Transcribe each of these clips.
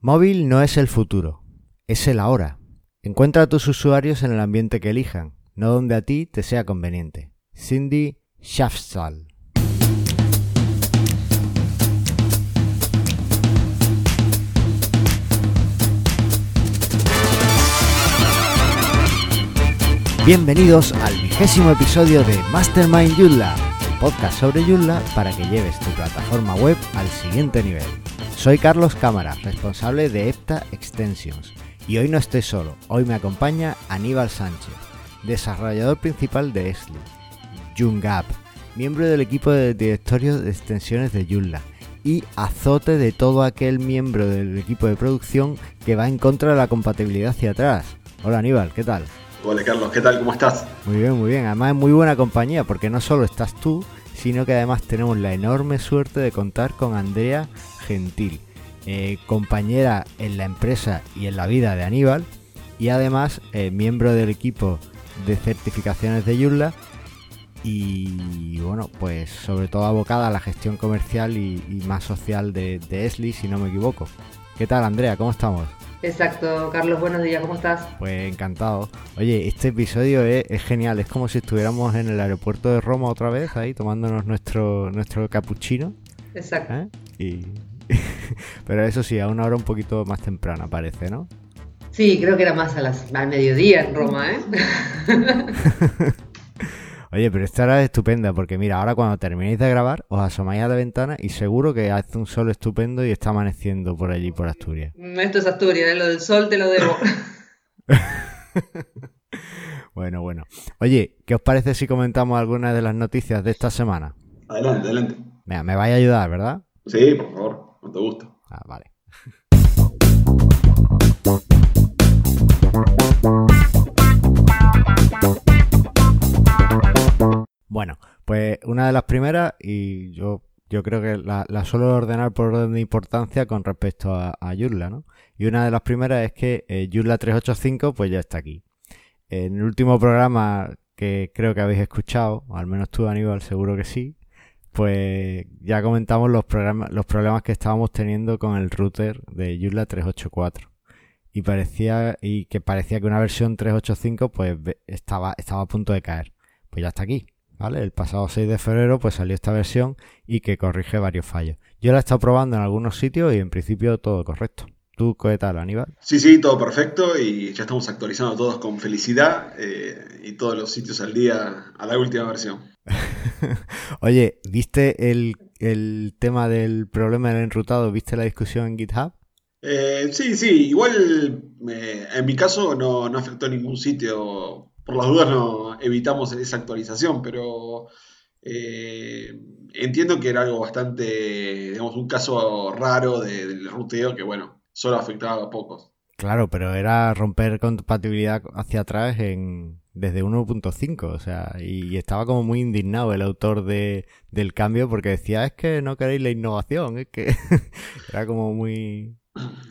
Móvil no es el futuro, es el ahora. Encuentra a tus usuarios en el ambiente que elijan, no donde a ti te sea conveniente. Cindy Schafsal. Bienvenidos al vigésimo episodio de Mastermind Joomla, el podcast sobre Joomla para que lleves tu plataforma web al siguiente nivel. Soy Carlos Cámara, responsable de EPTA Extensions, y hoy no estoy solo, hoy me acompaña Aníbal Sánchez, desarrollador principal de Esli, Joomgap, miembro del equipo de directorio de extensiones de Joomla y azote de todo aquel miembro del equipo de producción que va en contra de la compatibilidad hacia atrás. Hola Aníbal, ¿qué tal? Hola Carlos, ¿qué tal? ¿Cómo estás? Muy bien, muy bien. Además es muy buena compañía porque no solo estás tú, sino que además tenemos la enorme suerte de contar con Andrea Gentil, eh, compañera en la empresa y en la vida de Aníbal y además eh, miembro del equipo de certificaciones de Joomla y bueno, pues sobre todo abocada a la gestión comercial y, y más social de, de Esli, si no me equivoco. ¿Qué tal Andrea? ¿Cómo estamos? Exacto, Carlos, buenos días, ¿cómo estás? Pues encantado. Oye, este episodio es, es, genial, es como si estuviéramos en el aeropuerto de Roma otra vez, ahí tomándonos nuestro, nuestro capuchino. Exacto. ¿eh? Y... Pero eso sí, a una hora un poquito más temprana parece, ¿no? Sí, creo que era más a las, al mediodía en Roma, ¿eh? Oye, pero esta hora es estupenda porque mira, ahora cuando terminéis de grabar os asomáis a la ventana y seguro que hace un sol estupendo y está amaneciendo por allí, por Asturias. Esto es Asturias, ¿eh? lo del sol te lo debo. bueno, bueno. Oye, ¿qué os parece si comentamos algunas de las noticias de esta semana? Adelante, adelante. Mira, me vais a ayudar, ¿verdad? Sí, por favor, todo gusto. Ah, vale. Bueno, pues una de las primeras, y yo, yo creo que la, suelo ordenar por orden de importancia con respecto a, a Joomla, ¿no? Y una de las primeras es que eh, Joomla 385 pues ya está aquí. En el último programa que creo que habéis escuchado, o al menos tú Aníbal seguro que sí, pues ya comentamos los, los problemas que estábamos teniendo con el router de Joomla 384 y parecía y que parecía que una versión 385 pues estaba estaba a punto de caer. Pues ya está aquí, ¿vale? El pasado 6 de febrero pues salió esta versión y que corrige varios fallos. Yo la he estado probando en algunos sitios y en principio todo correcto. ¿Tú qué tal, Aníbal? Sí, sí, todo perfecto y ya estamos actualizando todos con felicidad eh, y todos los sitios al día a la última versión. Oye, ¿viste el, el, tema del problema del enrutado? ¿Viste la discusión en GitHub? Eh, sí, sí, igual eh, en mi caso no, no afectó a ningún sitio. Por las dudas no evitamos esa actualización, pero eh, entiendo que era algo bastante, digamos, un caso raro de, del ruteo que, bueno, solo afectaba a pocos. Claro, pero era romper compatibilidad hacia atrás en desde 1.5, o sea, y, estaba como muy indignado el autor de, del cambio porque decía, es que no queréis la innovación, es que era como muy...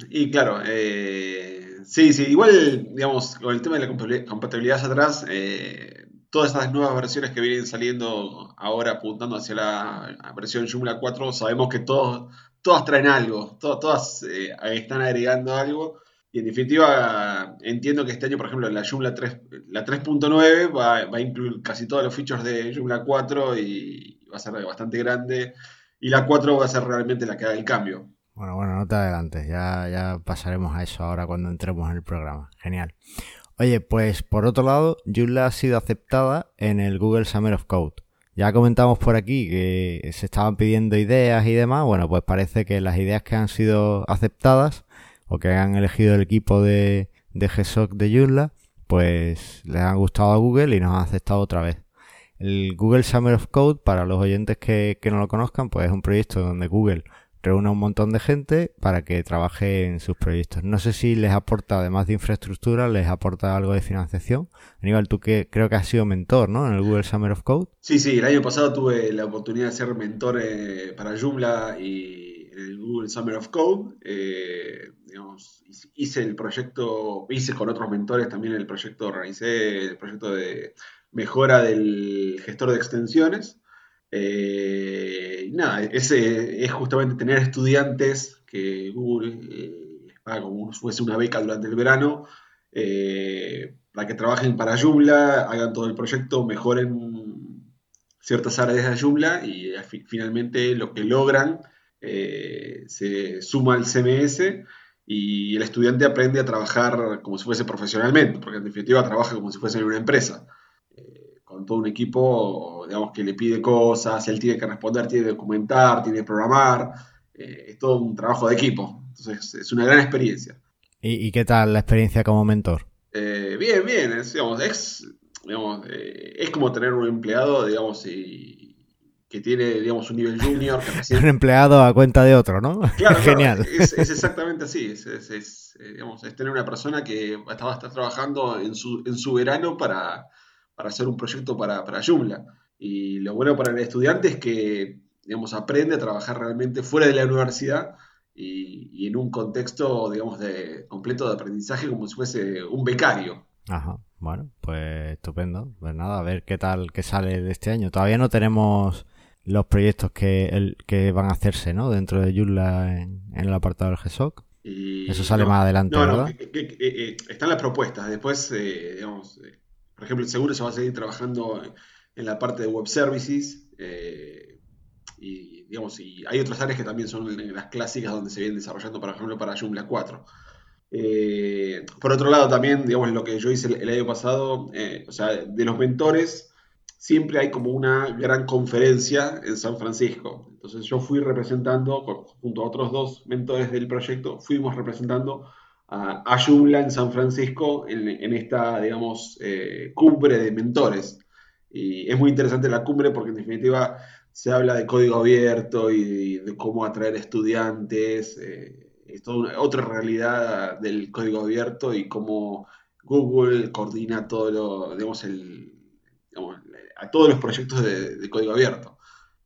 Y claro, eh, sí, sí, igual, digamos, con el tema de la compatibilidad hacia atrás, eh, todas estas nuevas versiones que vienen saliendo ahora apuntando hacia la versión Joomla 4, sabemos que todos, todas traen algo, todas, todas eh, están agregando algo. Y en definitiva, entiendo que este año, por ejemplo, la Joomla 3, la 3.9 va, va, a incluir casi todos los features de Joomla 4 y va a ser bastante grande. Y la 4 va a ser realmente la que haga el cambio. Bueno, bueno, no te adelantes, ya, ya pasaremos a eso ahora cuando entremos en el programa. Genial. Oye, pues por otro lado, Joomla ha sido aceptada en el Google Summer of Code. Ya comentamos por aquí que se estaban pidiendo ideas y demás. Bueno, pues parece que las ideas que han sido aceptadas o que han elegido el equipo de, de GSOC de Joomla, pues les han gustado a Google y nos han aceptado otra vez. El Google Summer of Code, para los oyentes que, que no lo conozcan, pues es un proyecto donde Google reúne a un montón de gente para que trabaje en sus proyectos. No sé si les aporta, además de infraestructura, les aporta algo de financiación. Aníbal, tú que creo que has sido mentor, ¿no? En el Google Summer of Code. Sí, sí, el año pasado tuve la oportunidad de ser mentor eh, para Joomla y en el Google Summer of Code. Eh, hice el proyecto, hice con otros mentores también el proyecto, organicé el proyecto de mejora del gestor de extensiones. Eh, nada, ese es justamente tener estudiantes que Google eh, paga como si fuese una beca durante el verano, eh, para que trabajen para Joomla, hagan todo el proyecto, mejoren ciertas áreas de Joomla y eh, fi- finalmente lo que logran se suma al CMS y el estudiante aprende a trabajar como si fuese profesionalmente, porque en definitiva trabaja como si fuese en una empresa, con todo un equipo, digamos, que le pide cosas, él tiene que responder, tiene que documentar, tiene que programar, eh, es todo un trabajo de equipo, entonces es una gran experiencia. ¿Y, y qué tal la experiencia como mentor? Eh, bien, bien, es, digamos, es, digamos, eh, es como tener un empleado, digamos, y- que tiene, digamos, un nivel junior, que recién Un empleado a cuenta de otro, ¿no? Claro, claro, Genial. Es, es exactamente así. Es, es- eh, digamos, es tener una persona que estaba estar trabajando en su, en su verano para, para hacer un proyecto para, para Joomla. Y lo bueno para el estudiante es que digamos, aprende a trabajar realmente fuera de la universidad y, y en un contexto digamos, de, completo de aprendizaje como si fuese un becario. Ajá, bueno, pues estupendo. Pues nada, a ver qué tal que sale de este año. Todavía no tenemos los proyectos que, el, que van a hacerse, ¿no? Dentro de Joomla en, en el apartado del GSOC. Y, Eso sale no, más adelante, No, no, ¿verdad? que- que- que, eh, eh, están las propuestas. Después, eh, digamos, por ejemplo, seguro se va a seguir trabajando en la parte de web services. eh, y, digamos, y hay otras áreas que también son las clásicas donde se vienen desarrollando, por ejemplo, para Joomla 4. Eh, por otro lado, también, digamos, lo que yo hice el, el año pasado, eh, o sea, de los mentores, siempre hay como una gran conferencia en San Francisco. Entonces yo fui representando, junto a otros dos mentores del proyecto, fuimos representando a, a Joomla en San Francisco en, esta, digamos, eh, cumbre de mentores. Y es muy interesante la cumbre porque en definitiva se habla de código abierto y de cómo atraer estudiantes. eh, es toda una- otra realidad del código abierto y cómo Google coordina todo lo, digamos, el, a todos los proyectos de, de código abierto.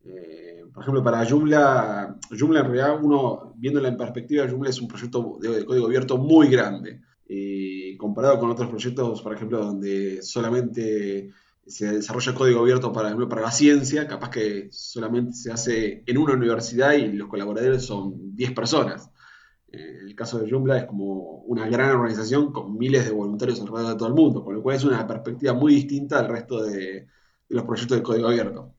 Eh, por ejemplo, para Joomla, Joomla en realidad, uno viéndola en perspectiva, Joomla es un proyecto de, código abierto muy grande. Y comparado con otros proyectos, por ejemplo, donde solamente se desarrolla código abierto para, ejemplo, para la ciencia, capaz que solamente se hace en una universidad y los colaboradores son 10 personas. Eh, el caso de Joomla es como una gran organización con miles de voluntarios alrededor de todo el mundo, con lo cual es una perspectiva muy distinta al resto de los proyectos de código abierto.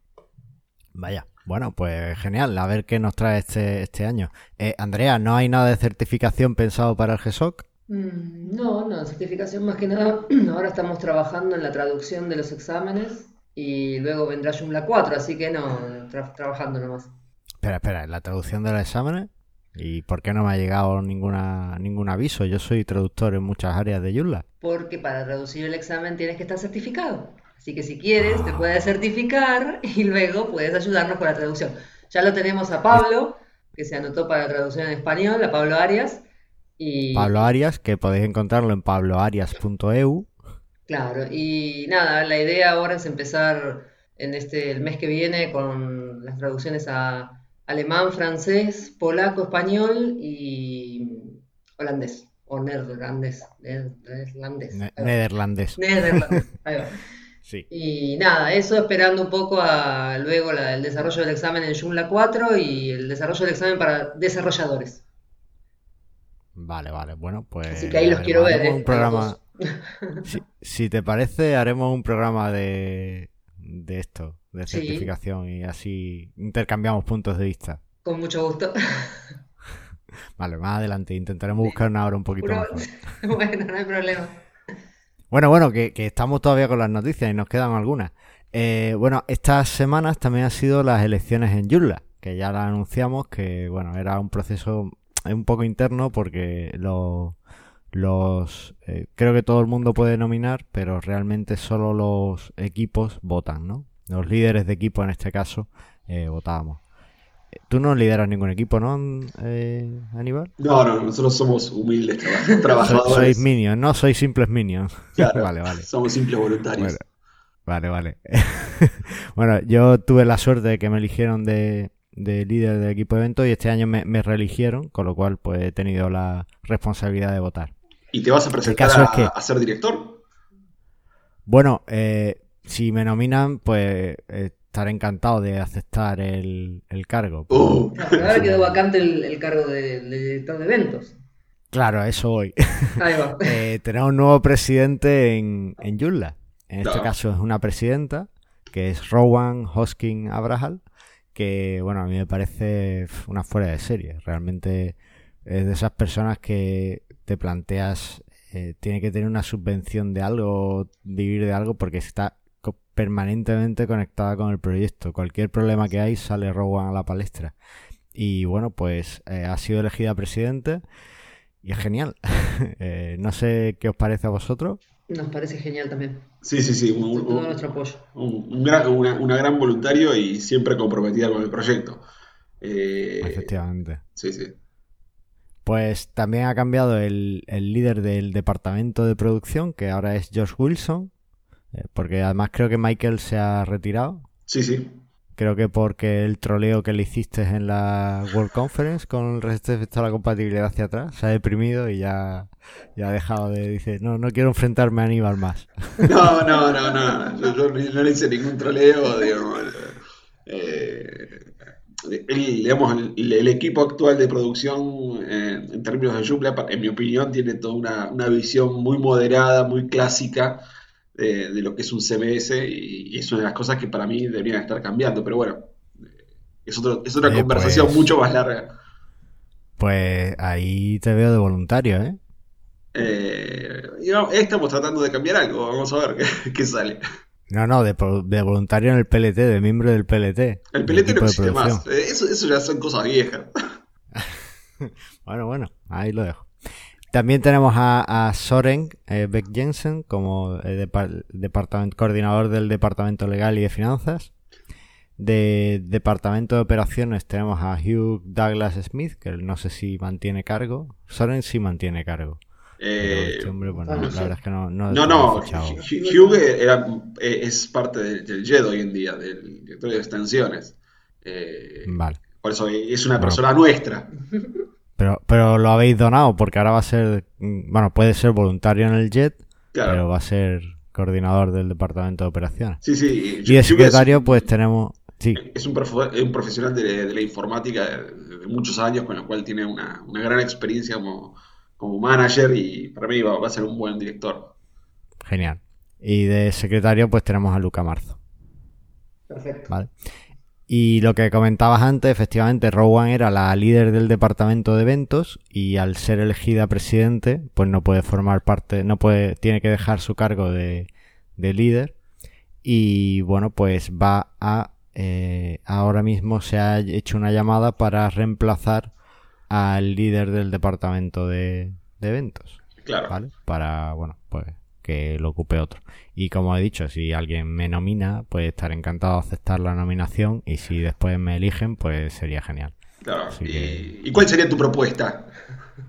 Vaya, bueno, pues genial, a ver qué nos trae este, este año. Eh, Andrea, ¿no hay nada de certificación pensado para el GSOC? Mm, No, no, certificación más que nada. Ahora estamos trabajando en la traducción de los exámenes y luego vendrá Joomla 4, así que no, tra- trabajando nomás. Espera, espera, ¿la traducción de los exámenes? ¿Y por qué no me ha llegado ninguna, ningún aviso? Yo soy traductor en muchas áreas de Joomla. Porque para traducir el examen tienes que estar certificado. Así que si quieres, te puedes certificar y luego puedes ayudarnos con la traducción. Ya lo tenemos a Pablo, que se anotó para la traducción en español, a Pablo Arias. Y Pablo Arias, que podéis encontrarlo en pabloarias.eu. claro, y nada, la idea ahora es empezar en este el mes que viene con las traducciones a alemán, francés, polaco, español y holandés o neerlandés, neerlandés. Ne-. Neerlandés, va. Sí. Y nada, eso esperando un poco a luego la- el desarrollo del examen en Joomla 4 y el desarrollo del examen para desarrolladores. Vale, vale. Bueno, pues. Así que ahí los quiero ver, eh, un programa. Si, si te parece, haremos un programa de, de esto, de Sí. certificación, y así intercambiamos puntos de vista. Con mucho gusto. Vale, más adelante intentaremos buscar una hora un poquito mejor. Bueno, no hay problema. Bueno, bueno, que, estamos todavía con las noticias y nos quedan algunas. Eh, bueno, estas semanas también han sido las elecciones en Joomla, que ya las anunciamos, que bueno, era un proceso un poco interno porque los, los eh, creo que todo el mundo puede nominar, pero realmente solo los equipos votan, ¿no? Los líderes de equipo en este caso eh, votábamos. Tú no lideras ningún equipo, ¿no, eh, Aníbal? No, no, nosotros somos humildes trabajadores. sois minions, no sois simples minions. Claro, vale, vale. Somos simples voluntarios. Bueno, vale, vale. bueno, yo tuve la suerte de que me eligieron de, de líder del equipo de evento y este año me, me reeligieron, con lo cual pues he tenido la responsabilidad de votar. ¿Y te vas a presentar caso a, es que- a ser director? Bueno, eh, si me nominan, pues eh, estaré encantado de aceptar el, el cargo. Uh, ahora quedó vacante el, el cargo de, de director de eventos. Claro, eso hoy. Ahí va. Eh, tenemos un nuevo presidente en, en. En este caso es una presidenta, que es Rowan Hoskin Abrahal, que, bueno, a mí me parece una fuera de serie. Realmente es de esas personas que te planteas, eh, tiene que tener una subvención de algo, vivir de algo, porque está permanentemente conectada con el proyecto. Cualquier problema que hay sale Rowan a la palestra. Y bueno, pues eh, ha sido elegida presidente y es genial. Eh, no sé qué os parece a vosotros. Nos parece genial también. Sí, sí, sí. un- Todo nuestro apoyo. un, un gran, una, una gran voluntario y siempre comprometida con el proyecto. Eh, Efectivamente. sí, sí. Pues también ha cambiado el, el líder del departamento de producción, que ahora es Josh Wilson, porque además creo que Michael se ha retirado. Sí, sí. Creo que porque el troleo que le hiciste en la World Conference con respecto a la compatibilidad hacia atrás, se ha deprimido y ya, ya ha dejado de... Dice, no, no quiero enfrentarme a Aníbal más. No, no, no, no. Yo, yo no le hice ningún troleo, digamos. Eh, el, digamos, el, el equipo actual de producción, eh, en términos de Joomla, en mi opinión, tiene toda una, una visión muy moderada, muy clásica de, de lo que es un CMS y, y es una de las cosas que para mí deberían estar cambiando. Pero bueno, eh, es, otro- es otra conversación pues- mucho más larga. Pues ahí te veo de voluntario, ¿eh? Eh, no, estamos tratando de cambiar algo, vamos a ver qué, qué sale. No, no, de, de voluntario en el PLT, de miembro del PLT. El equipo no existe más. Eh, Eso, eso ya son cosas viejas. Bueno, bueno, ahí lo dejo. También tenemos a, a Soren eh, Beck Jensen como eh, departamento, coordinador del Departamento Legal y de Finanzas. De Departamento de Operaciones tenemos a Hugh Douglas Smith, que no sé si mantiene cargo. Soren sí mantiene cargo. Eh, este hombre, bueno, bueno, la verdad es que no... No, no, no. Hugh era- es parte del, del JED hoy en día, del directorio de extensiones. Eh, Vale. por eso es una Bueno. persona nuestra. Pero, pero lo habéis donado porque ahora va a ser... mm, Bueno, puede ser voluntario en el JET, Claro. pero va a ser coordinador del Departamento de Operaciones. Sí, sí. Y de secretario, es, pues tenemos. Sí, es un, profe- un profesional de, de la informática de, de muchos años, con lo cual tiene una, una gran experiencia como, como manager y para mí va, va a ser un buen director. genial. Y de secretario, pues tenemos a Luca Marzo. Perfecto. ¿vale? Y lo que comentabas antes, efectivamente, Rowan era la líder del departamento de eventos y al ser elegida presidente, pues no puede formar parte, no puede, tiene que dejar su cargo de, de líder. Y bueno, pues va a, eh, ahora mismo se ha hecho una llamada para reemplazar al líder del departamento de, de eventos. Claro. ¿vale? Para, bueno, pues que lo ocupe otro. Y como he dicho, si alguien me nomina, pues estaré encantado de aceptar la nominación y si después me eligen, pues sería genial. Claro. ¿Y, que- ¿y cuál sería tu propuesta?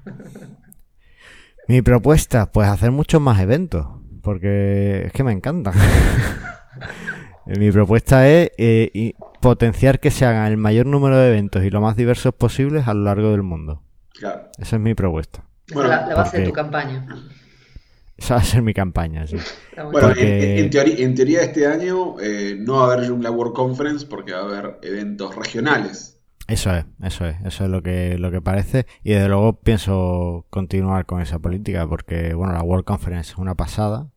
Mi propuesta, pues hacer muchos más eventos, porque es que me encantan. Mi propuesta es eh, y potenciar que se hagan el mayor número de eventos y lo más diversos posibles a lo largo del mundo. Claro. Esa es mi propuesta. Bueno, la, la base de tu campaña. Esa va a ser mi campaña, sí. Bueno. Porque- en, en teoría, en teoría este año eh, no va a haber Joomla World Conference porque va a haber eventos regionales. Eso es, eso es, eso es lo que, lo que parece. Y desde luego pienso continuar con esa política porque, bueno, la World Conference es una pasada,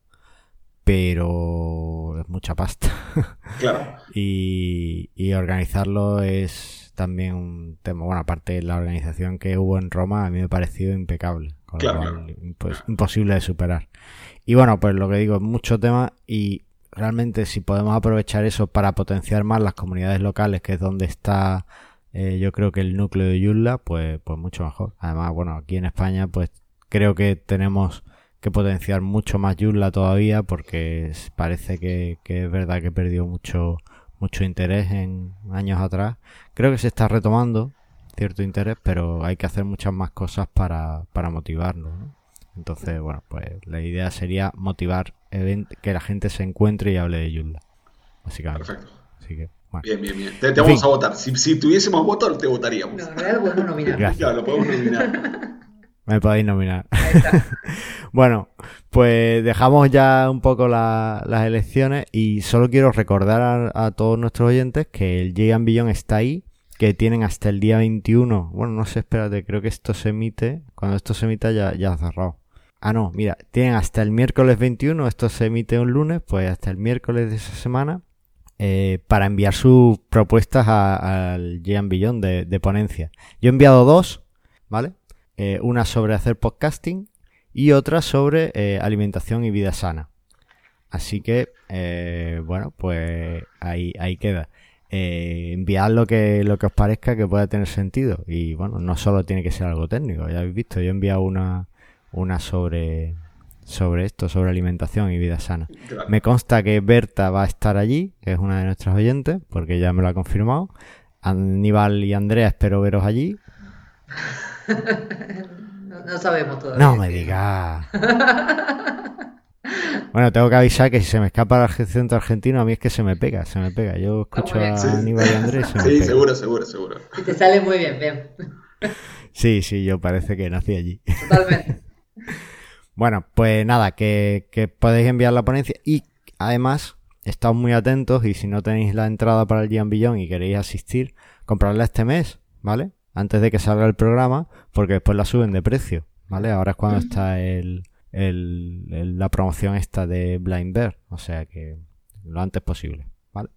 pero es mucha pasta. Claro. y, y organizarlo es también un tema. Bueno, aparte de la organización que hubo en Roma, a mí me ha parecido impecable. Con lo Claro, cual, claro. pues, imposible de superar. Y bueno, pues lo que digo, mucho tema y realmente si podemos aprovechar eso para potenciar más las comunidades locales, que es donde está eh, yo creo que el núcleo de Joomla, pues, pues mucho mejor. Además, bueno, aquí en España, pues creo que tenemos que potenciar mucho más Joomla todavía porque parece que, que es verdad que perdió mucho, mucho interés en años atrás. Creo que se está retomando cierto interés, pero hay que hacer muchas más cosas para, para motivarlo. ¿no? Entonces, bueno, pues la idea sería motivar event- que la gente se encuentre y hable de básicamente. Perfecto. Así que, bueno. Bien, bien, bien. Te, vamos fin. a votar. Si, si tuviésemos voto, te votaríamos. No, en realidad podemos nominar. Gracias. Claro, lo podemos nominar. Me podéis nominar. Ahí está. Bueno, pues dejamos ya un poco la- las elecciones y solo quiero recordar a, a todos nuestros oyentes que el Gigan Beyond está ahí, que tienen hasta el día 21. Bueno, no sé, espérate, creo que esto se emite. Cuando esto se emita ya, ya ha cerrado. Ah, no, mira, tienen hasta el miércoles 21, esto se emite un lunes, pues hasta el miércoles de esa semana eh, para enviar sus propuestas al Gian Billón de, ponencia. Yo he enviado dos, ¿vale? Eh, una sobre hacer podcasting y otra sobre eh, alimentación y vida sana. Así que, bueno, pues ahí, ahí queda. Eh, enviad lo que, lo que os parezca que pueda tener sentido. Y bueno, no solo tiene que ser algo técnico, ya habéis visto, yo he enviado una, una sobre, sobre esto, sobre alimentación y vida sana. Claro. Me consta que Berta va a estar allí, que es una de nuestras oyentes, porque ya me lo ha confirmado. Aníbal y Andrea, espero veros allí. No, no sabemos todavía. No me digas. Bueno, tengo que avisar que si se me escapa el acento argentino, a mí es que se me pega, se me pega. Yo escucho a Sí. Aníbal y Andrés y se me Sí, pega. seguro, seguro, seguro. Y te sale muy bien, bien. Sí, sí, yo parece que nací allí. Totalmente. Bueno, pues nada, que, que podéis enviar la ponencia y además estad muy atentos y si no tenéis la entrada para el Gian Billón y queréis asistir, comprarla este mes, ¿vale? Antes de que salga el programa, porque después la suben de precio, ¿vale? Ahora es cuando está el, el- la promoción esta de Blind Bear, o sea que lo antes posible, ¿vale?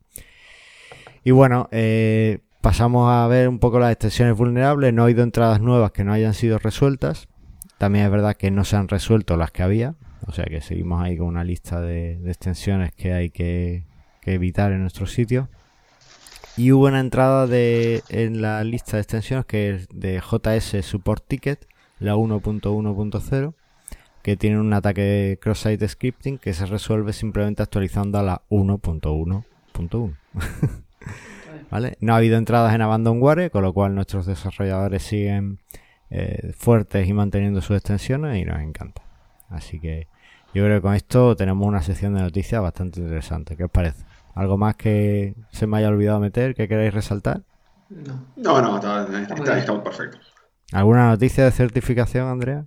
Y bueno, eh, pasamos a ver un poco las extensiones vulnerables. No ha habido entradas nuevas que no hayan sido resueltas. También es verdad que no se han resuelto las que había. O sea que seguimos ahí con una lista de, de extensiones que hay que, que evitar en nuestro sitio. Y hubo una entrada de, en la lista de extensiones que es de JS Support Ticket, la 1.1.0, que tiene un ataque de cross-site scripting que se resuelve simplemente actualizando a la 1.1.1. ¿Vale? No ha habido entradas en Abandonware, con lo cual nuestros desarrolladores siguen eh, fuertes y manteniendo sus extensiones y nos encanta. Así que yo creo que con esto tenemos una sección de noticias bastante interesante. ¿Qué os parece? ¿Algo más que se me haya olvidado meter que queráis resaltar? No. No, no, está, está, muy está, bien. estamos perfectos. ¿Alguna noticia de certificación, Andrea?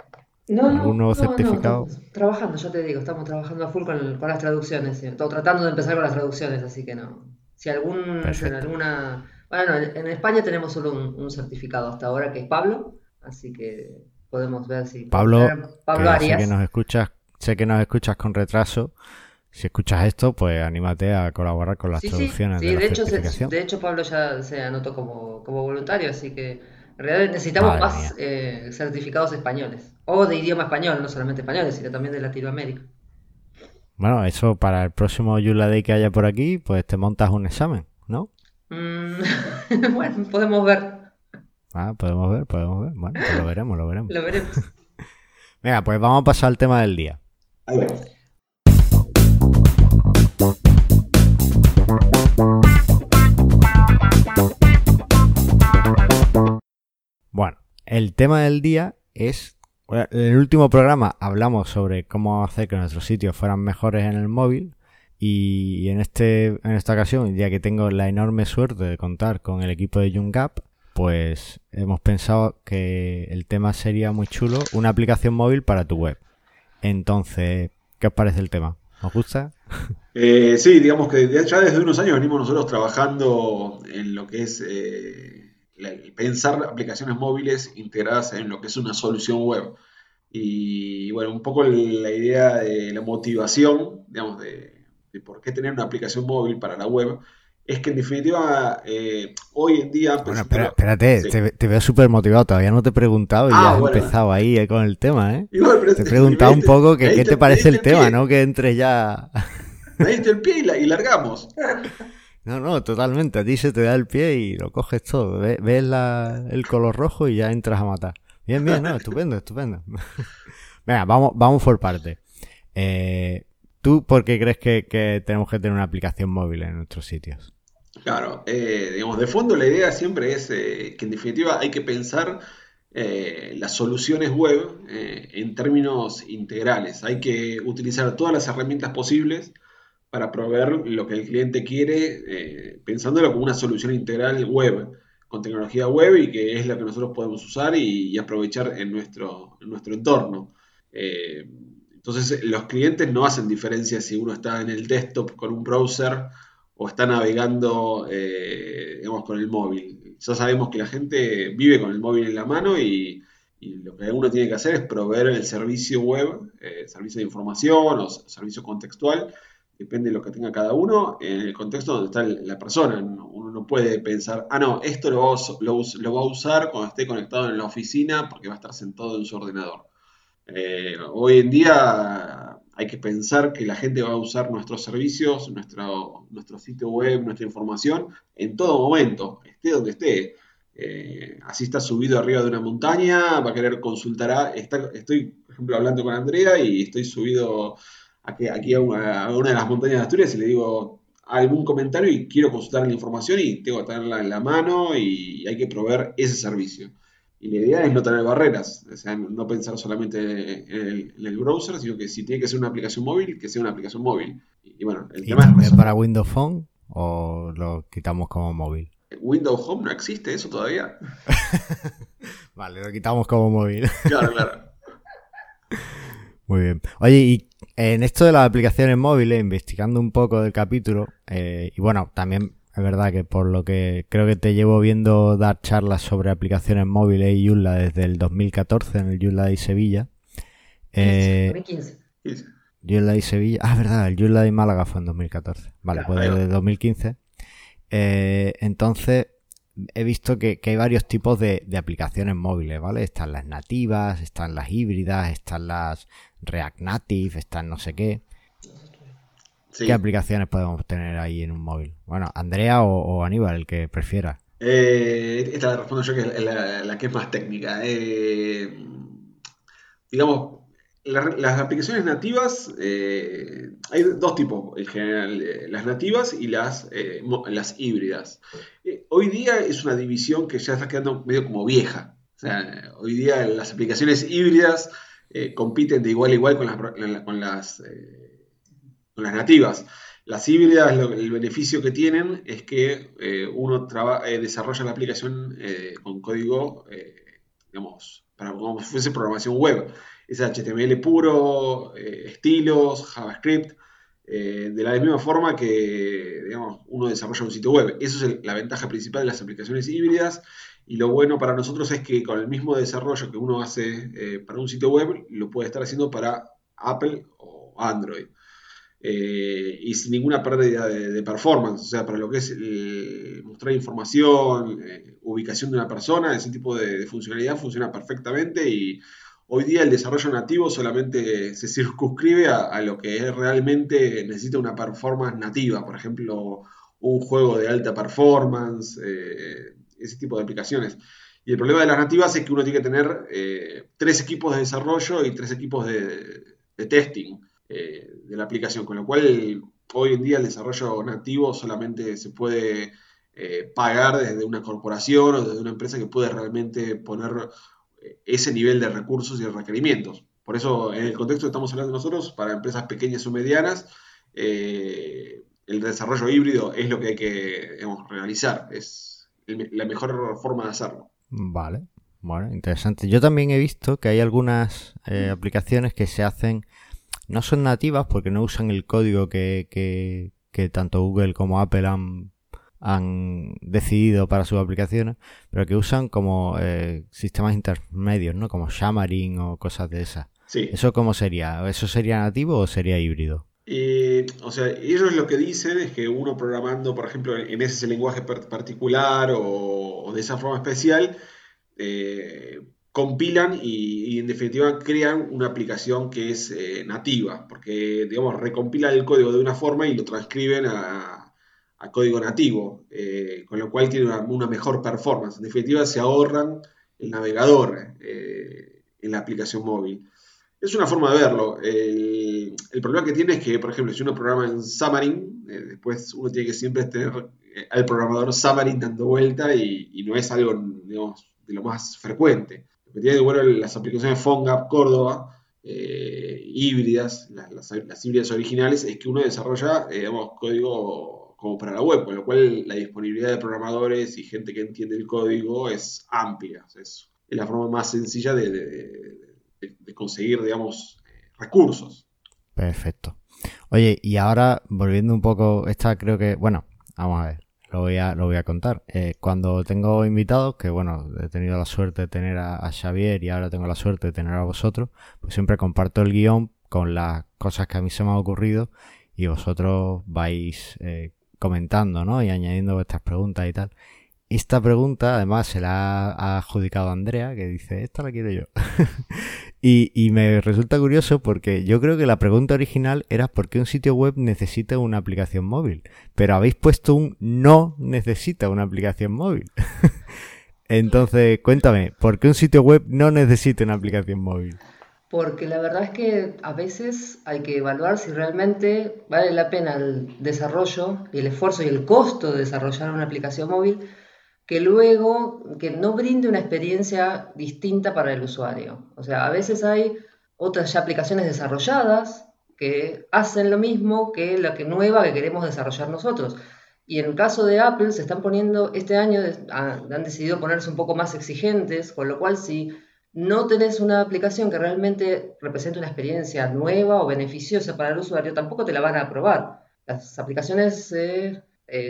No, no, ¿Algún nuevo no, no, certificado? estamos trabajando, ya te digo, estamos trabajando a full con, con las traducciones. Estoy tratando de empezar con las traducciones, así que no. Si algún, en alguna. Bueno, en, en España tenemos solo un, un certificado hasta ahora que es Pablo, así que podemos ver si. Pablo, Pablo que Arias. sé que nos escuchas, sé que nos escuchas con retraso. Si escuchas esto, pues anímate a colaborar con las Sí, traducciones sí, de la hecho, se- de hecho Pablo ya se anotó como, como voluntario, así que en realidad necesitamos Madre más eh, certificados españoles, o de idioma español, no solamente españoles, sino también de Latinoamérica. Bueno, eso para el próximo Yula Day que haya por aquí, pues te montas un examen, ¿no? Mm, bueno, podemos ver, Ah, podemos ver, podemos ver. Bueno, pues lo veremos, lo veremos. lo veremos. Venga, pues vamos a pasar al tema del día. Ahí vamos. Bueno, el tema del día es... En el último programa hablamos sobre cómo hacer que nuestros sitios fueran mejores en el móvil y en, este, en esta ocasión, ya que tengo la enorme suerte de contar con el equipo de YoungApp, pues hemos pensado que el tema sería muy chulo, una aplicación móvil para tu web. Entonces, ¿qué os parece el tema? ¿Os gusta? Eh, sí, digamos que ya desde unos años venimos nosotros trabajando en lo que es eh, el pensar aplicaciones móviles integradas en lo que es una solución web. Y bueno, un poco la idea de la motivación, digamos, de, de por qué tener una aplicación móvil para la web, es que en definitiva eh, hoy en día... Bueno, pues, espera, pero- espérate, sí. te, te veo súper motivado, todavía no te he preguntado y Ah, ya has bueno. empezado ahí eh, con el tema, ¿eh? Igual, pero Te he preguntado un poco que qué diste- te parece el diste tema, pie, ¿no? Que entre ya... Me diste el pie y, la- y largamos. No, no, totalmente. A ti se te da el pie y lo coges todo. Ve- Ves la- el color rojo y ya entras a matar. Bien, bien, no, estupendo, estupendo. Venga, vamos, vamos por parte. Eh, ¿Tú por qué crees que, que tenemos que tener una aplicación móvil en nuestros sitios? Claro, eh, digamos, de fondo la idea siempre es eh, que en definitiva hay que pensar eh, las soluciones web eh, en términos integrales. Hay que utilizar todas las herramientas posibles para proveer lo que el cliente quiere, eh, pensándolo como una solución integral web, con tecnología web y que es la que nosotros podemos usar y, y aprovechar en nuestro, nuestro entorno. Eh, entonces, los clientes no hacen diferencia si uno está en el desktop con un browser o está navegando, eh, digamos, con el móvil. ya sabemos que la gente vive con el móvil en la mano y, lo que uno tiene que hacer es proveer el servicio web, servicio de información o servicio contextual, depende de lo que tenga cada uno, en el contexto donde está la persona. Uno no puede pensar, ah, no, esto lo va, a usar cuando esté conectado en la oficina porque va a estar sentado en su ordenador. Eh, hoy en día hay que pensar que la gente va a usar nuestros servicios, nuestro, nuestro sitio web, nuestra información en todo momento, esté donde esté. Eh, así está subido arriba de una montaña, va a querer consultar, estoy, por ejemplo, hablando con Andrea y estoy subido aquí, aquí a, una, de las montañas de Asturias y le digo algún comentario y quiero consultar la información y tengo que tenerla en la mano y hay que proveer ese servicio. Y la idea es no tener barreras, o sea, no pensar solamente en el, browser, sino que si tiene que ser una aplicación móvil, que sea una aplicación móvil. Y, bueno, el tema es para Windows Phone o lo quitamos como móvil? Windows Home no existe eso todavía. vale, lo quitamos como móvil. claro, claro. Muy bien. Oye, y en esto de las aplicaciones móviles, investigando un poco del capítulo, eh, y bueno, también es verdad que por lo que creo que te llevo viendo dar charlas sobre aplicaciones móviles y Joomla desde el 2014 en el Joomla de Sevilla. Eh, 2015. Joomla y Sevilla. Ah, es verdad, el Joomla de Málaga fue en 2014. Vale, pues desde 2015. Eh, entonces, he visto que, hay varios tipos de, aplicaciones móviles, ¿vale? Están las nativas, están las híbridas, están las React Native, están no sé qué. ¿Qué aplicaciones podemos tener ahí en un móvil? Bueno, Andrea o, Aníbal, el que prefiera. Eh, esta la respondo yo, que es la, que es más técnica. Eh, digamos, las aplicaciones nativas, eh, hay dos tipos en general, las nativas y las, las híbridas. hoy día es una división que ya está quedando medio como vieja. O sea, hoy día las aplicaciones híbridas compiten de igual a igual con las, con las con las nativas. Las híbridas, el beneficio que tienen es que eh, uno eh, desarrolla la aplicación eh, con código, digamos, para como si fuese programación web. Es HTML puro, estilos, JavaScript, de la misma forma que digamos, uno desarrolla un sitio web. Eso es la ventaja principal de las aplicaciones híbridas. Y lo bueno para nosotros es que con el mismo desarrollo que uno hace para un sitio web, lo puede estar haciendo para Apple o Android. Eh, y sin ninguna pérdida de, performance, o sea, para lo que es mostrar información, eh, ubicación de una persona, ese tipo de, funcionalidad funciona perfectamente y hoy día el desarrollo nativo solamente se circunscribe a, lo que realmente necesita una performance nativa, por ejemplo, un juego de alta performance, eh, ese tipo de aplicaciones. Y el problema de las nativas es que uno tiene que tener tres equipos de desarrollo y tres equipos de, testing. Eh, de la aplicación, con lo cual hoy en día el desarrollo nativo solamente se puede eh, pagar desde una corporación o desde una empresa que puede realmente poner eh, ese nivel de recursos y requerimientos. Por eso, en el contexto que estamos hablando nosotros, para empresas pequeñas o medianas, el desarrollo híbrido es lo que hay que realizar, es la mejor forma de hacerlo. Vale, bueno, interesante. Yo también he visto que hay algunas aplicaciones que se hacen no son nativas porque no usan el código que, que, tanto Google como Apple han, han decidido para sus aplicaciones, pero que usan como eh, sistemas intermedios, ¿no? Como Xamarin o cosas de esas. Sí. ¿Eso cómo sería? ¿Eso sería nativo o sería híbrido? Eh, o sea, ellos lo que dicen es que uno programando, por ejemplo, en ese lenguaje particular o, de esa forma especial, eh, compilan y, en definitiva crean una aplicación que es eh, nativa, porque digamos recompilan el código de una forma y lo transcriben a, código nativo, eh, con lo cual tiene una, mejor performance. En definitiva se ahorran el navegador eh, en la aplicación móvil. Es una forma de verlo. El, problema que tiene es que, por ejemplo, si uno programa en Xamarin, después uno tiene que siempre tener al programador Xamarin dando vuelta y, no es algo, digamos, de lo más frecuente. Lo que tiene de bueno las aplicaciones PhoneGap Córdoba, eh, híbridas, las, híbridas originales, es que uno desarrolla, eh, código como para la web, con lo cual la disponibilidad de programadores y gente que entiende el código es amplia. Es, la forma más sencilla de, conseguir, digamos, recursos. Perfecto. Oye, y ahora volviendo un poco, esta creo que, bueno, vamos a ver. lo voy a, lo voy a contar. Eh, cuando tengo invitados, que bueno, he tenido la suerte de tener a, Xavier y ahora tengo la suerte de tener a vosotros, pues siempre comparto el guion con las cosas que a mí se me han ocurrido y vosotros vais eh, comentando, ¿no? Y añadiendo vuestras preguntas y tal. Esta pregunta, además, se la ha adjudicado Andrea, que dice, esta la quiero yo. y, me resulta curioso porque yo creo que la pregunta original era por qué un sitio web necesita una aplicación móvil. Pero habéis puesto un no necesita una aplicación móvil. Entonces, cuéntame, ¿por qué un sitio web no necesita una aplicación móvil? Porque la verdad es que a veces hay que evaluar si realmente vale la pena el desarrollo y el esfuerzo y el costo de desarrollar una aplicación móvil que luego que no brinde una experiencia distinta para el usuario. O sea, a veces hay otras aplicaciones desarrolladas que hacen lo mismo que la que nueva que queremos desarrollar nosotros. Y en el caso de Apple se están poniendo, este año han decidido ponerse un poco más exigentes, con lo cual si no tenés una aplicación que realmente represente una experiencia nueva o beneficiosa para el usuario, tampoco te la van a aprobar. Las aplicaciones eh,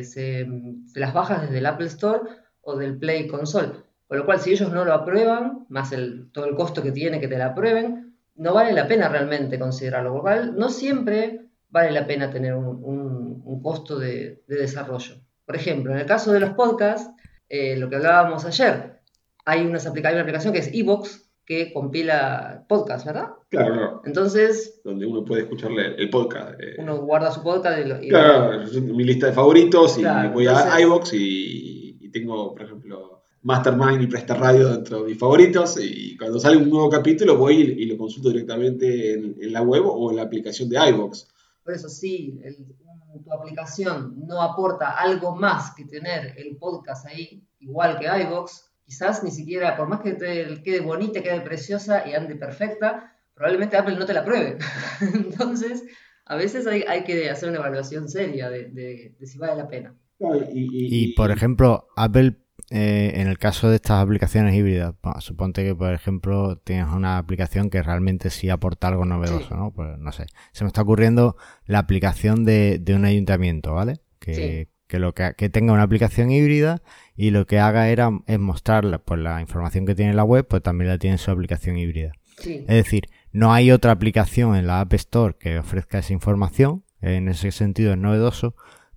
se, las bajas desde el Apple Store o del Play Console. Con lo cual, si ellos no lo aprueban, más el, todo el costo que tiene que te la aprueben, no vale la pena realmente considerarlo. Por no siempre vale la pena tener un, costo de, desarrollo. Por ejemplo, en el caso de los podcasts, eh, lo que hablábamos ayer, hay, unas hay una aplicación que es Evox que compila podcasts, ¿verdad? Claro, claro. Entonces... Donde uno puede escucharle el podcast. Eh. Uno guarda su podcast y... claro, mi lista de favoritos y voy a iVox y tengo, por ejemplo, Mastermind y Presta Radio dentro de mis favoritos y cuando sale un nuevo capítulo voy y, lo consulto directamente en, la web o en la aplicación de iVoox. Por eso sí, tu aplicación no aporta algo más que tener el podcast ahí, igual que iVoox, quizás ni siquiera, por más que te quede bonita, quede preciosa y ande perfecta, probablemente Apple no te la pruebe. Entonces, a veces hay, que hacer una evaluación seria de si vale la pena. Y, por ejemplo, Apple, eh, en el caso de estas aplicaciones híbridas, suponte que, por ejemplo, tienes una aplicación que realmente sí aporta algo novedoso, ¿no? Pues no sé. Se me está ocurriendo la aplicación de, un ayuntamiento, ¿vale? Que, lo que, tenga una aplicación híbrida y lo que haga era es mostrar pues, la información que tiene en la web, pues también la tiene en su aplicación híbrida. Es decir, no hay otra aplicación en la App Store que ofrezca esa información, en ese sentido es novedoso,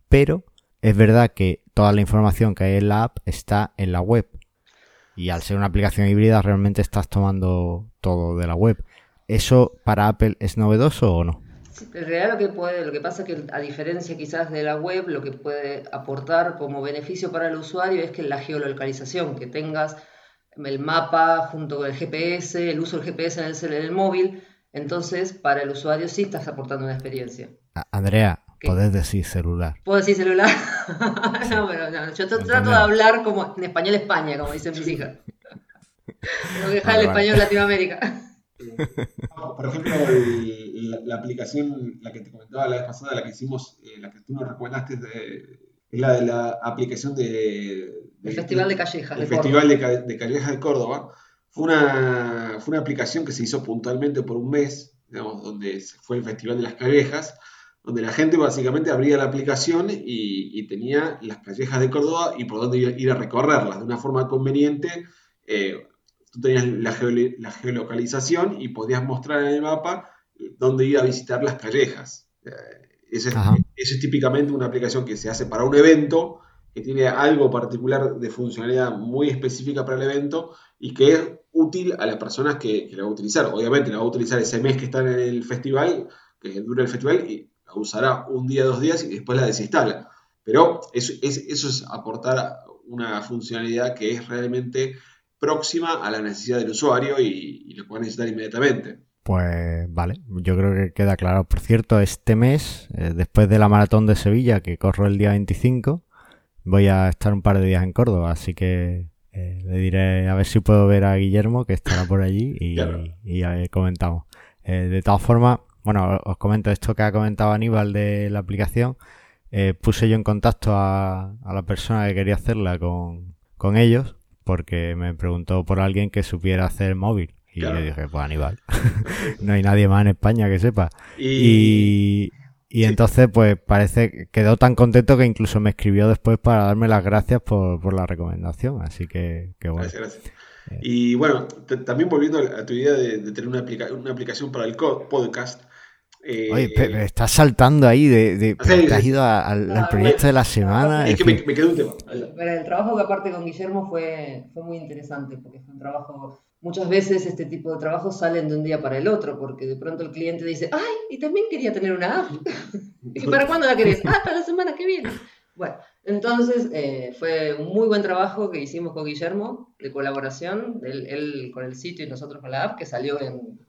pero es verdad que toda la información que hay en la app está en la web. Y al ser una aplicación híbrida realmente estás tomando todo de la web. ¿Eso para Apple es novedoso o no? En realidad lo que puede, lo que pasa es que a diferencia quizás de la web, lo que puede aportar como beneficio para el usuario es que la geolocalización, que tengas el mapa junto con el GPS, el uso del GPS en el, en el móvil, entonces para el usuario sí estás aportando una experiencia. Andrea, Podés decir celular. ¿Puedo decir celular? no, pero no. Yo trato de hablar como en español España, como dicen mis hijas. Tengo que dejar el español Latinoamérica. Por ejemplo, la, aplicación, la que te comentaba la vez pasada, la que hicimos, eh, la que tú nos recomendaste, es la de la aplicación de, el Festival de Callejas. El Festival de, de, Callejas de Córdoba. Fue una, fue una aplicación que se hizo puntualmente por un mes, digamos, donde fue el Festival de las Callejas donde la gente básicamente abría la aplicación y, tenía las callejas de Córdoba y por dónde ir a recorrerlas de una forma conveniente. Eh, tú tenías la, geolocalización y podías mostrar en el mapa dónde ir a visitar las callejas. Eh, esa es, típicamente una aplicación que se hace para un evento, que tiene algo particular de funcionalidad muy específica para el evento y que es útil a las personas que, que la va a utilizar. Obviamente la va a utilizar ese mes que está en el festival, que dura el festival, y usará un día, dos días y después la desinstala. Pero eso es, eso es aportar una funcionalidad que es realmente próxima a la necesidad del usuario y, lo puede necesitar inmediatamente. Pues vale, yo creo que queda claro. Por cierto, este mes, eh, después de la maratón de Sevilla, que corro el día 25, voy a estar un par de días en Córdoba, así que eh, le diré a ver si puedo ver a Guillermo, que estará por allí, y, y, comentamos. Eh, de todas formas, bueno, os comento esto que ha comentado Aníbal de la aplicación. Puse yo en contacto a, la persona que quería hacerla con, ellos porque me preguntó por alguien que supiera hacer móvil. Y yo dije, pues Aníbal, no hay nadie más en España que sepa. Y... Y entonces, pues parece que quedó tan contento que incluso me escribió después para darme las gracias por, la recomendación. Así que, bueno. Gracias, gracias. Eh. Y bueno, también volviendo a tu idea de, tener una, una, aplicación para el podcast. Eh, Oye, pero estás saltando ahí de, de te has ido al, proyecto de la semana. Es que me, quedó un tema. Pero el trabajo que aparte con Guillermo fue, fue muy interesante porque fue un trabajo muchas veces este tipo de trabajos salen de un día para el otro, porque de pronto el cliente dice, ay, y también quería tener una app. ¿Y para cuándo la querés? Ah, para la semana que viene. Bueno, entonces eh, fue un muy buen trabajo que hicimos con Guillermo de colaboración, él, con el sitio y nosotros con la app, que salió en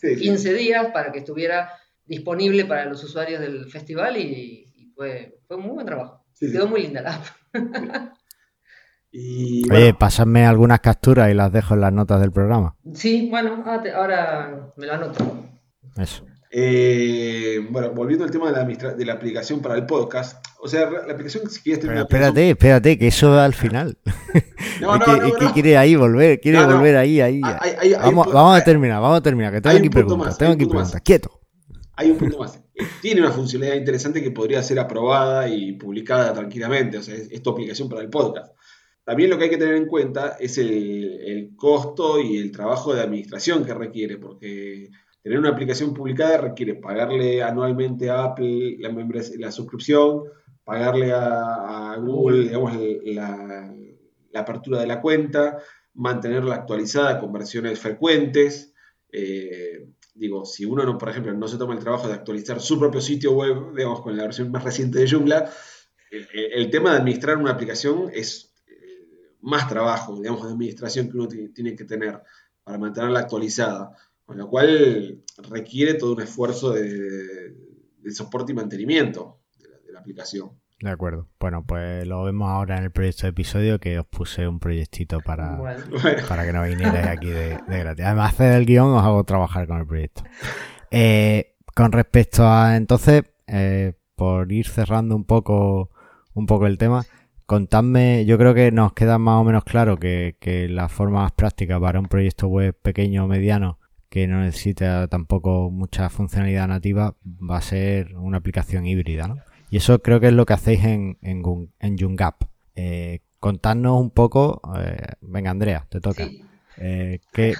15 días para que estuviera disponible para los usuarios del festival y, fue, fue, un muy buen trabajo. Quedó muy linda la app. Oye, pásame algunas capturas y las dejo en las notas del programa. Sí, bueno, ahora me lo anoto. Eso. Eh, bueno, volviendo al tema de la, de la, aplicación para el podcast. O sea, la aplicación, si quieres tener Espérate, espérate, que eso va al final. No, no, no, que quiere ahí volver, quiere volver ahí, ahí. vamos, vamos a terminar, vamos a terminar, que tengo aquí preguntas. tengo aquí preguntas. Quieto. Hay un punto más. Tiene una funcionalidad interesante que podría ser aprobada y publicada tranquilamente. O sea, es, es tu aplicación para el podcast. También lo que hay que tener en cuenta es el, costo y el trabajo de administración que requiere, porque tener una aplicación publicada requiere pagarle anualmente a Apple la, la suscripción, pagarle a, Google digamos, la, apertura de la cuenta, mantenerla actualizada con versiones frecuentes. Eh, digo, si uno, no, por ejemplo, no se toma el trabajo de actualizar su propio sitio web, digamos, con la versión más reciente de Joomla, el tema de administrar una aplicación es más trabajo, digamos, de administración que uno tiene que tener para mantenerla actualizada, con lo cual requiere todo un esfuerzo de, soporte y mantenimiento de la, aplicación. De acuerdo. Bueno, pues lo vemos ahora en el proyecto de episodio que os puse un proyectito para, para que no vinierais aquí de, gratis. Además, hacer el guion os hago trabajar con el proyecto. Eh, con respecto a entonces, eh, por ir cerrando un poco, un poco el tema, contadme, yo creo que nos queda más o menos claro que, la forma más práctica para un proyecto web pequeño o mediano que no necesita tampoco mucha funcionalidad nativa va a ser una aplicación híbrida, ¿no? Y eso creo que es lo que hacéis en, en, en Jungap. Eh, contadnos un poco, eh, venga Andrea, te toca. Eh, ¿qué,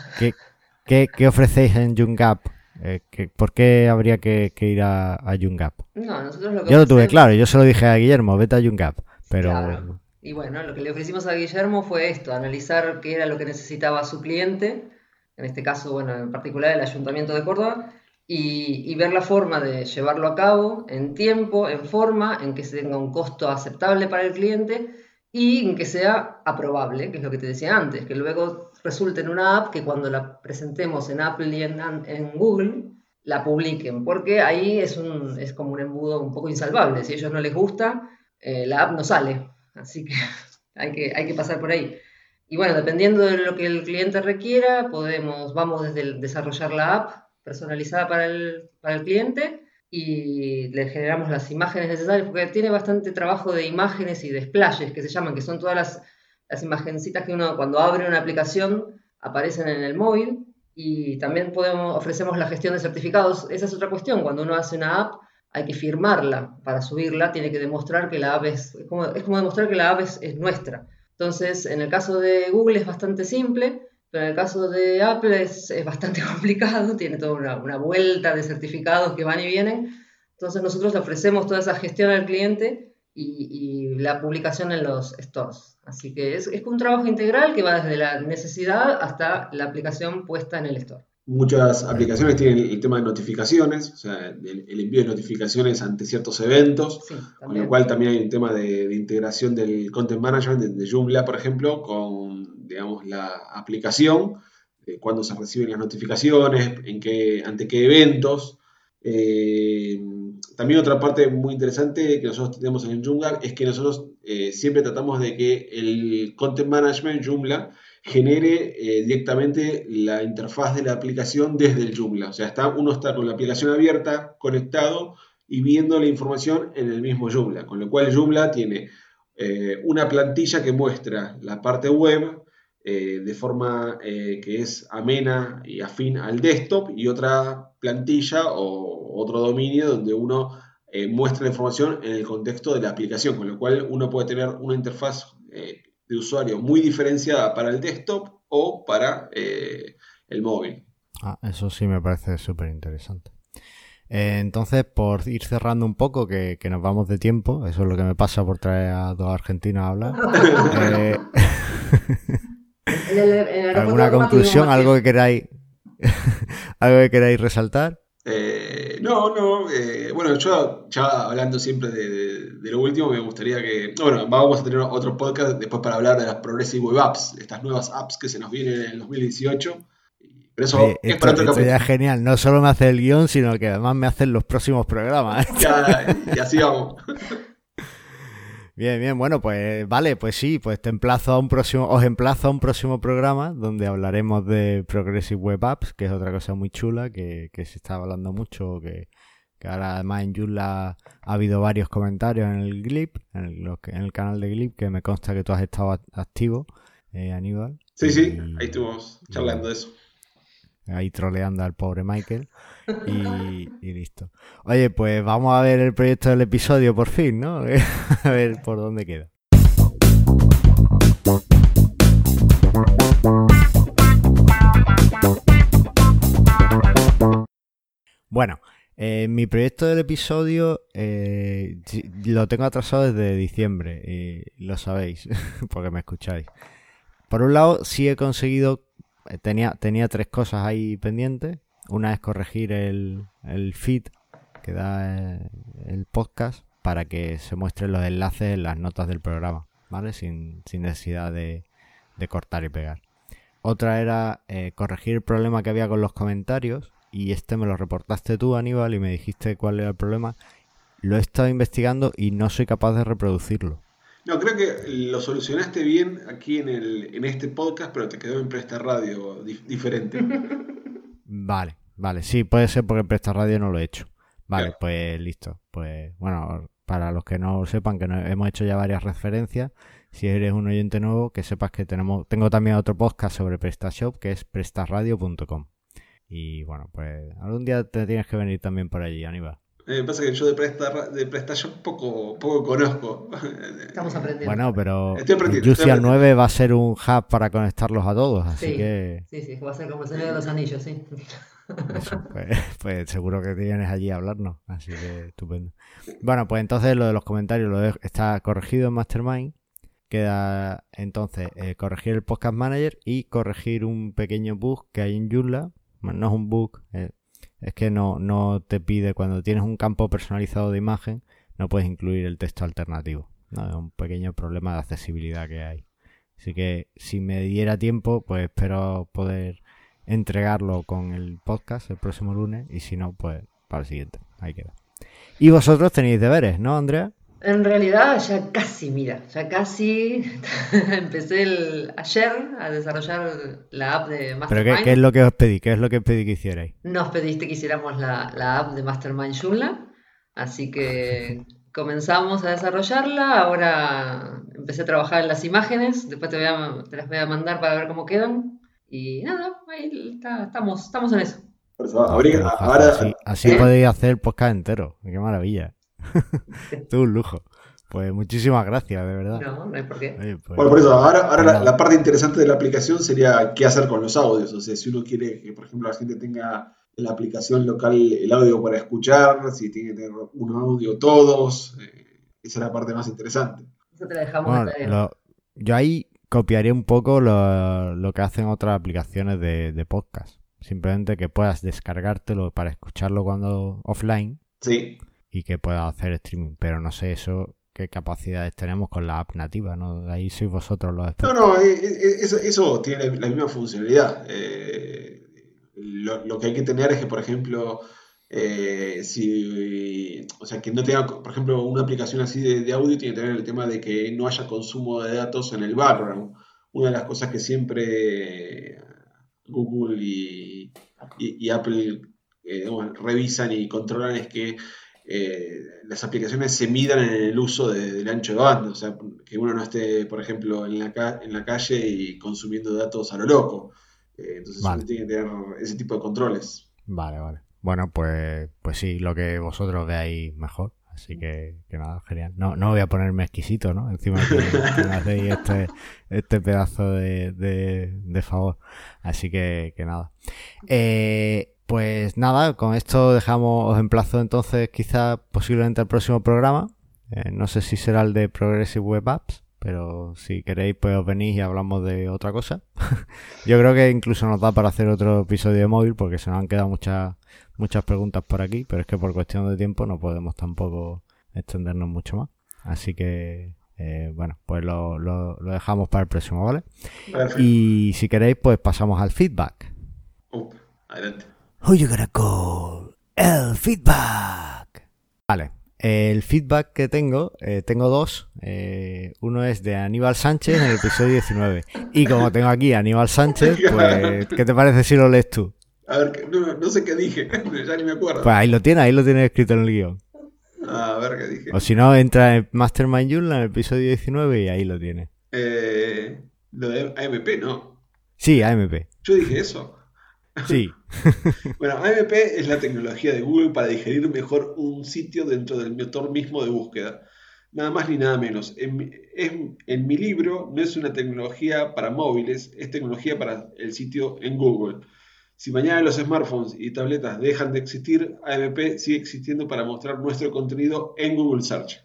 qué, qué, ofrecéis en Jungap? Eh, ¿Por qué habría que, ir a, a Jungap? No, nosotros lo yo lo tuve claro, yo se lo dije a Guillermo, vete a Jungap. Pero... Y bueno, lo que le ofrecimos a Guillermo fue esto, analizar qué era lo que necesitaba su cliente, en este caso, bueno, en particular el Ayuntamiento de Córdoba, y, ver la forma de llevarlo a cabo en tiempo, en forma, en que se tenga un costo aceptable para el cliente y en que sea aprobable, que es lo que te decía antes, que luego resulte en una app que cuando la presentemos en Apple y en, Google, la publiquen, porque ahí es, un, es como un embudo un poco insalvable. Si a ellos no les gusta, eh, la app no sale, así que hay, que hay que pasar por ahí. Y bueno, dependiendo de lo que el cliente requiera, podemos, vamos desde desarrollar la app personalizada para el, para el cliente y le generamos las imágenes necesarias, porque tiene bastante trabajo de imágenes y de splashes, que se llaman, que son todas las, las imagencitas que uno cuando abre una aplicación aparecen en el móvil y también podemos, ofrecemos la gestión de certificados. Esa es otra cuestión, cuando uno hace una app hay que firmarla para subirla, tiene que demostrar que la app es, es como, demostrar que la app es, nuestra. Entonces, en el caso de Google es bastante simple, pero en el caso de Apple es, bastante complicado, tiene toda una, vuelta de certificados que van y vienen. Entonces, nosotros le ofrecemos toda esa gestión al cliente y, y la publicación en los stores. Así que es, es un trabajo integral que va desde la necesidad hasta la aplicación puesta en el store. Muchas aplicaciones tienen el tema de notificaciones, o sea, el, envío de notificaciones ante ciertos eventos, con lo cual también hay un tema de, integración del content management de, Joomla, por ejemplo, con, digamos, la aplicación, de cuándo se reciben las notificaciones, en qué, ante qué eventos. Eh, también otra parte muy interesante que nosotros tenemos en Joomla es que nosotros eh, siempre tratamos de que el content management Joomla genere eh, directamente la interfaz de la aplicación desde el Joomla. O sea, está, uno está con la aplicación abierta, conectado y viendo la información en el mismo Joomla. Con lo cual Joomla tiene eh, una plantilla que muestra la parte web eh, de forma que es amena y afín al desktop y otra plantilla o otro dominio donde uno muestra la información en el contexto de la aplicación, con lo cual uno puede tener una interfaz de usuario muy diferenciada para el desktop o para eh, el móvil. Ah, eso sí me parece súper interesante. entonces, por ir cerrando un poco, que, nos vamos de tiempo, eso es lo que me pasa por traer a dos argentinos a hablar. ¿Alguna conclusión? ¿Algo que queráis, algo que queráis resaltar? Eh, no, no. Eh, bueno, yo ya hablando siempre de, lo último, me gustaría que. Bueno, vamos a tener otro podcast después para hablar de las Progressive Web Apps, estas nuevas apps que se nos vienen en el 2018. Pero eso es para otro capítulo. genial. No solo me hace el guion, sino que además me hacen los próximos programas. y así vamos. Bien, bien, bueno, pues vale, pues sí, pues te emplazo a un próximo, os emplazo a un próximo programa donde hablaremos de Progressive Web Apps, que es otra cosa muy chula, que, que se está hablando mucho, que, que ahora además en Joomla ha habido varios comentarios en el Glip, en el, en el canal de Glip, que me consta que tú has estado activo, eh, Aníbal. Sí, sí, ahí estuvimos charlando de eso ahí troleando al pobre Michael y, listo. Oye, pues vamos a ver el proyecto del episodio por fin, ¿no? a ver por dónde queda. Bueno, eh, mi proyecto del episodio eh, lo tengo atrasado desde diciembre, y lo sabéis, porque me escucháis. Por un lado, sí he conseguido eh, tenía, tenía tres cosas ahí pendientes. Una es corregir el, el feed que da eh, el podcast para que se muestren los enlaces en las notas del programa, ¿vale? Sin, necesidad de, cortar y pegar. Otra era eh, corregir el problema que había con los comentarios y este me lo reportaste tú, Aníbal, y me dijiste cuál era el problema. Lo he estado investigando y no soy capaz de reproducirlo. No, creo que lo solucionaste bien aquí en, el, en este podcast, pero te quedó en Presta Radio diferente. Vale, vale, sí, puede ser porque en Presta Radio no lo he hecho. Vale, pues listo. Pues bueno, para los que no sepan que hemos hecho ya varias referencias, si eres un oyente nuevo, que sepas que tenemos, tengo también otro podcast sobre PrestaShop que es prestarradio.com. Y bueno, pues algún día te tienes que venir también por allí, Aníbal. Me pasa que yo de, presta, de PrestaShop poco, poco conozco. Estamos aprendiendo. Bueno, pero Juicy 9 va a ser un hub para conectarlos a todos, así que... Sí, sí, va a ser como el Señor de los Anillos, sí. Pues, pues, seguro que tienes allí a hablarnos, así que estupendo. Bueno, pues entonces lo de los comentarios lo está corregido en Mastermind. Queda entonces eh, corregir el Podcast Manager y corregir un pequeño bug que hay en Joomla. no es un bug, eh, es que no, no te pide, cuando tienes un campo personalizado de imagen, no puedes incluir el texto alternativo. ¿no? Es un pequeño problema de accesibilidad que hay. Así que si me diera tiempo, pues espero poder entregarlo con el podcast el próximo lunes y si no, pues para el siguiente. Ahí queda. Y vosotros tenéis deberes, ¿no, Andrea? En realidad ya casi, mira, ya casi empecé el, ayer a desarrollar la app de Mastermind. ¿Pero qué, es lo que os pedí? ¿Qué es lo que pedí que hicierais? Nos pediste que hiciéramos la, app de Mastermind Joomla, así que comenzamos a desarrollarla, ahora empecé a trabajar en las imágenes, después te, las voy a mandar para ver cómo quedan, y nada, ahí estamos, estamos en eso. así, ¿Eh? podéis hacer podcast entero, qué maravilla. Todo un lujo. Pues muchísimas gracias, de verdad. No, no hay por qué. Pues, bueno, por eso, ahora, ahora la, parte interesante de la aplicación sería qué hacer con los audios. O sea, si uno quiere que, por ejemplo, la gente tenga en la aplicación local el audio para escuchar, si tiene que tener un audio todos, eh, esa es la parte más interesante. Eso te la dejamos Yo ahí copiaré un poco lo, que hacen otras aplicaciones de, de podcast. Simplemente que puedas descargártelo para escucharlo cuando offline. Sí y que pueda hacer streaming. Pero no sé eso qué capacidades tenemos con la app nativa, ¿no? Ahí sois vosotros los expertos. No, no, eh, eh, eso, tiene la misma funcionalidad. Eh, lo, que hay que tener es que, por ejemplo, si, o sea, que no tenga, por ejemplo, una aplicación así de, audio tiene que tener el tema de que no haya consumo de datos en el background. Una de las cosas que siempre Google y, Apple revisan y controlan es que eh, las aplicaciones se midan en el uso del ancho de banda, o sea, que uno no esté, por ejemplo, en la, en la calle y consumiendo datos a lo loco. Eh, entonces uno tiene que tener ese tipo de controles. Vale, vale. Bueno, pues, pues sí, lo que vosotros veáis mejor. Así que, que nada, genial. No, no voy a ponerme exquisito, ¿no? Encima que, que me hacéis este, este pedazo de, de, de favor. Así que, que nada. Eh, pues nada, con esto dejamos, os emplazo entonces quizá posiblemente al próximo programa. Eh, no sé si será el de Progressive Web Apps, pero si queréis pues os venís y hablamos de otra cosa. Yo creo que incluso nos da para hacer otro episodio de móvil porque se nos han quedado muchas muchas preguntas por aquí, pero es que por cuestión de tiempo no podemos tampoco extendernos mucho más. Así que, eh, bueno, pues lo, lo, lo, dejamos para el próximo, ¿vale? Perfecto. Y si queréis, pues pasamos al feedback. Adelante. Who you gonna call? El feedback. Vale. El feedback que tengo, eh, tengo dos. Eh, uno es de Aníbal Sánchez en el episodio 19. Y como tengo aquí a Aníbal Sánchez, pues, ¿qué te parece si lo lees tú? A ver, no, no, sé qué dije, ya ni me acuerdo. Pues ahí lo tiene, ahí lo tiene escrito en el guion. A ver qué dije. O si no, entra en Mastermind Journal en el episodio 19 y ahí lo tiene. Eh, lo de AMP, ¿no? Sí, AMP. Yo dije eso. Sí. bueno, AMP es la tecnología de Google para digerir mejor un sitio dentro del motor mismo de búsqueda. Nada más ni nada menos. En mi, es, en mi libro no es una tecnología para móviles, es tecnología para el sitio en Google. Si mañana los smartphones y tabletas dejan de existir, AMP sigue existiendo para mostrar nuestro contenido en Google Search.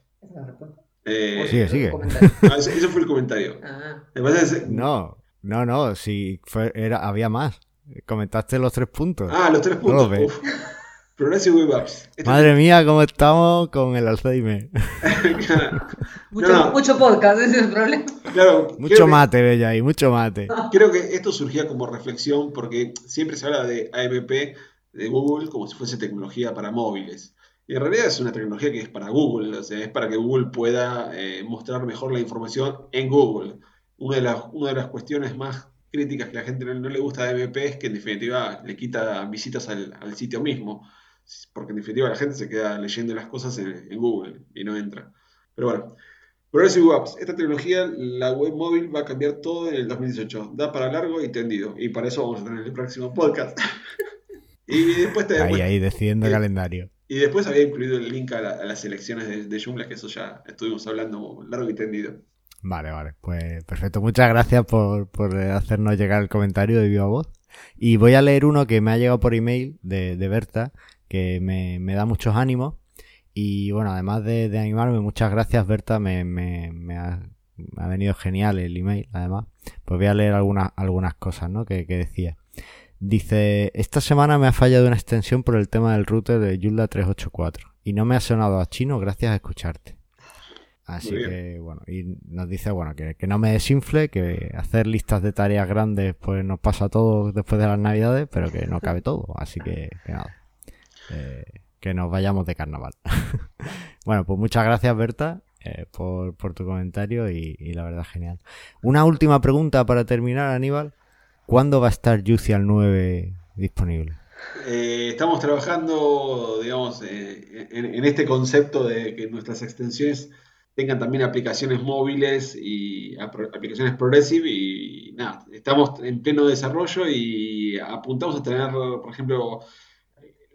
Eh, sigue, sigue. Ah, eso fue el comentario. Ah. No, no, no, si fue, era, había más. Comentaste los tres puntos. Ah, los tres puntos. No Uf. Progressive Web Apps. Este Madre mía, cómo estamos con el Alzheimer. claro. mucho, no, no. mucho, podcast, ese es el problema. Claro, mucho mate, que, Bella, ahí, mucho mate. Creo que esto surgía como reflexión porque siempre se habla de AMP de Google como si fuese tecnología para móviles. Y en realidad es una tecnología que es para Google, o sea, es para que Google pueda eh, mostrar mejor la información en Google. Una de, las, una de las cuestiones más críticas que la gente no, no, le gusta de AMP es que en definitiva le quita visitas al, al, sitio mismo, porque en definitiva la gente se queda leyendo las cosas en, en Google y no entra. Pero bueno, Progressive Apps, esta tecnología, la web móvil va a cambiar todo en el 2018, da para largo y tendido, y para eso vamos a tener el próximo podcast. y después te Ahí, ahí, decidiendo el calendario. Y después había incluido el link a, la, a las elecciones de, de Joomla, que eso ya estuvimos hablando largo y tendido. Vale, vale, pues perfecto. Muchas gracias por, por, hacernos llegar el comentario de viva voz. Y voy a leer uno que me ha llegado por email de, de Berta, que me, me, da muchos ánimos. Y bueno, además de, de animarme, muchas gracias Berta, me, me, me, ha, me, ha, venido genial el email, además. Pues voy a leer algunas, algunas cosas, ¿no? Que, que decía. Dice, esta semana me ha fallado una extensión por el tema del router de Joomla 384 y no me ha sonado a chino gracias a escucharte. Así que, bueno, y nos dice, bueno, que, que, no me desinfle, que hacer listas de tareas grandes, pues nos pasa todo después de las navidades, pero que no cabe todo. Así que, que nada, eh, que nos vayamos de carnaval. bueno, pues muchas gracias, Berta, eh, por, por, tu comentario y, y, la verdad, genial. Una última pregunta para terminar, Aníbal. ¿Cuándo va a estar Juicial 9 disponible? Eh, estamos trabajando, digamos, eh, en, en este concepto de que nuestras extensiones tengan también aplicaciones móviles y aplicaciones progressive y nada, estamos en pleno desarrollo y apuntamos a tener, por ejemplo,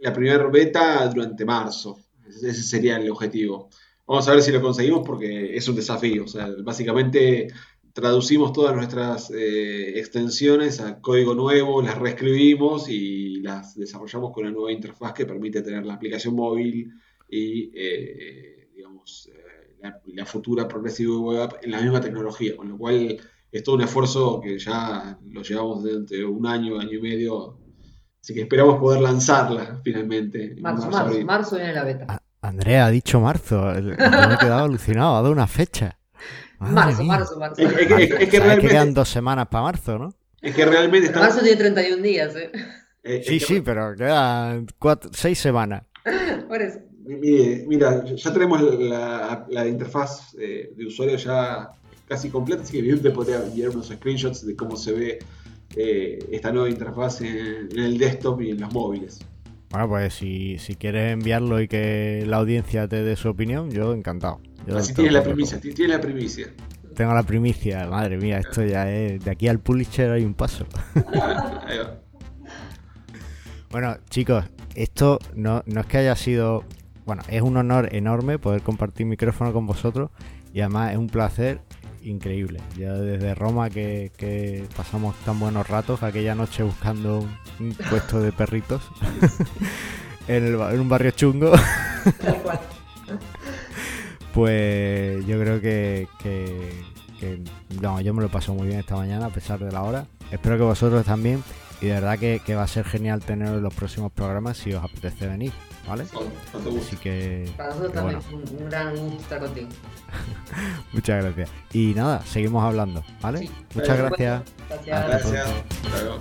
la primera beta durante marzo. Ese sería el objetivo. Vamos a ver si lo conseguimos porque es un desafío. Básicamente traducimos todas nuestras eh, extensiones a código nuevo, las reescribimos y las desarrollamos con una nueva interfaz que permite tener la aplicación móvil y, eh, digamos, la, la, futura Progressive Web App en la misma tecnología, con lo cual es todo un esfuerzo que ya lo llevamos durante un año, año y medio, así que esperamos poder lanzarla finalmente. Marzo, marzo, marzo, marzo viene la beta. A Andrea ha dicho marzo, me he quedado alucinado, ha dado una fecha. Marzo, marzo, marzo, Es, es, es, es que realmente... quedan dos semanas para marzo, ¿no? Es que realmente está... Marzo tiene 31 días, ¿eh? eh sí, sí, pero quedan cuatro, seis semanas. Por eso. Mire, mira, ya tenemos la, la interfaz eh, de usuario ya casi completa, así que bien te podría enviar unos screenshots de cómo se ve eh, esta nueva interfaz en, en, el desktop y en los móviles. Bueno, pues si, si quieres enviarlo y que la audiencia te dé su opinión, yo encantado. Yo así tienes la primicia, tienes la primicia. Tengo la primicia, madre mía, esto ya es. De aquí al publisher hay un paso. Ahí va. Bueno, chicos, esto no, no es que haya sido bueno, es un honor enorme poder compartir micrófono con vosotros y además es un placer increíble. Ya desde Roma que, que pasamos tan buenos ratos aquella noche buscando un, puesto de perritos en, el ba- en un barrio chungo, pues yo creo que, que, que, no, yo me lo paso muy bien esta mañana a pesar de la hora. Espero que vosotros también y de verdad que, que va a ser genial teneros en los próximos programas si os apetece venir, ¿vale? Así que, Para nosotros que también bueno, un, un gran gusto estar contigo. muchas gracias. Y nada, seguimos hablando, ¿vale? Sí. Muchas gracias. Gracias. Hasta Gracias. Hasta luego.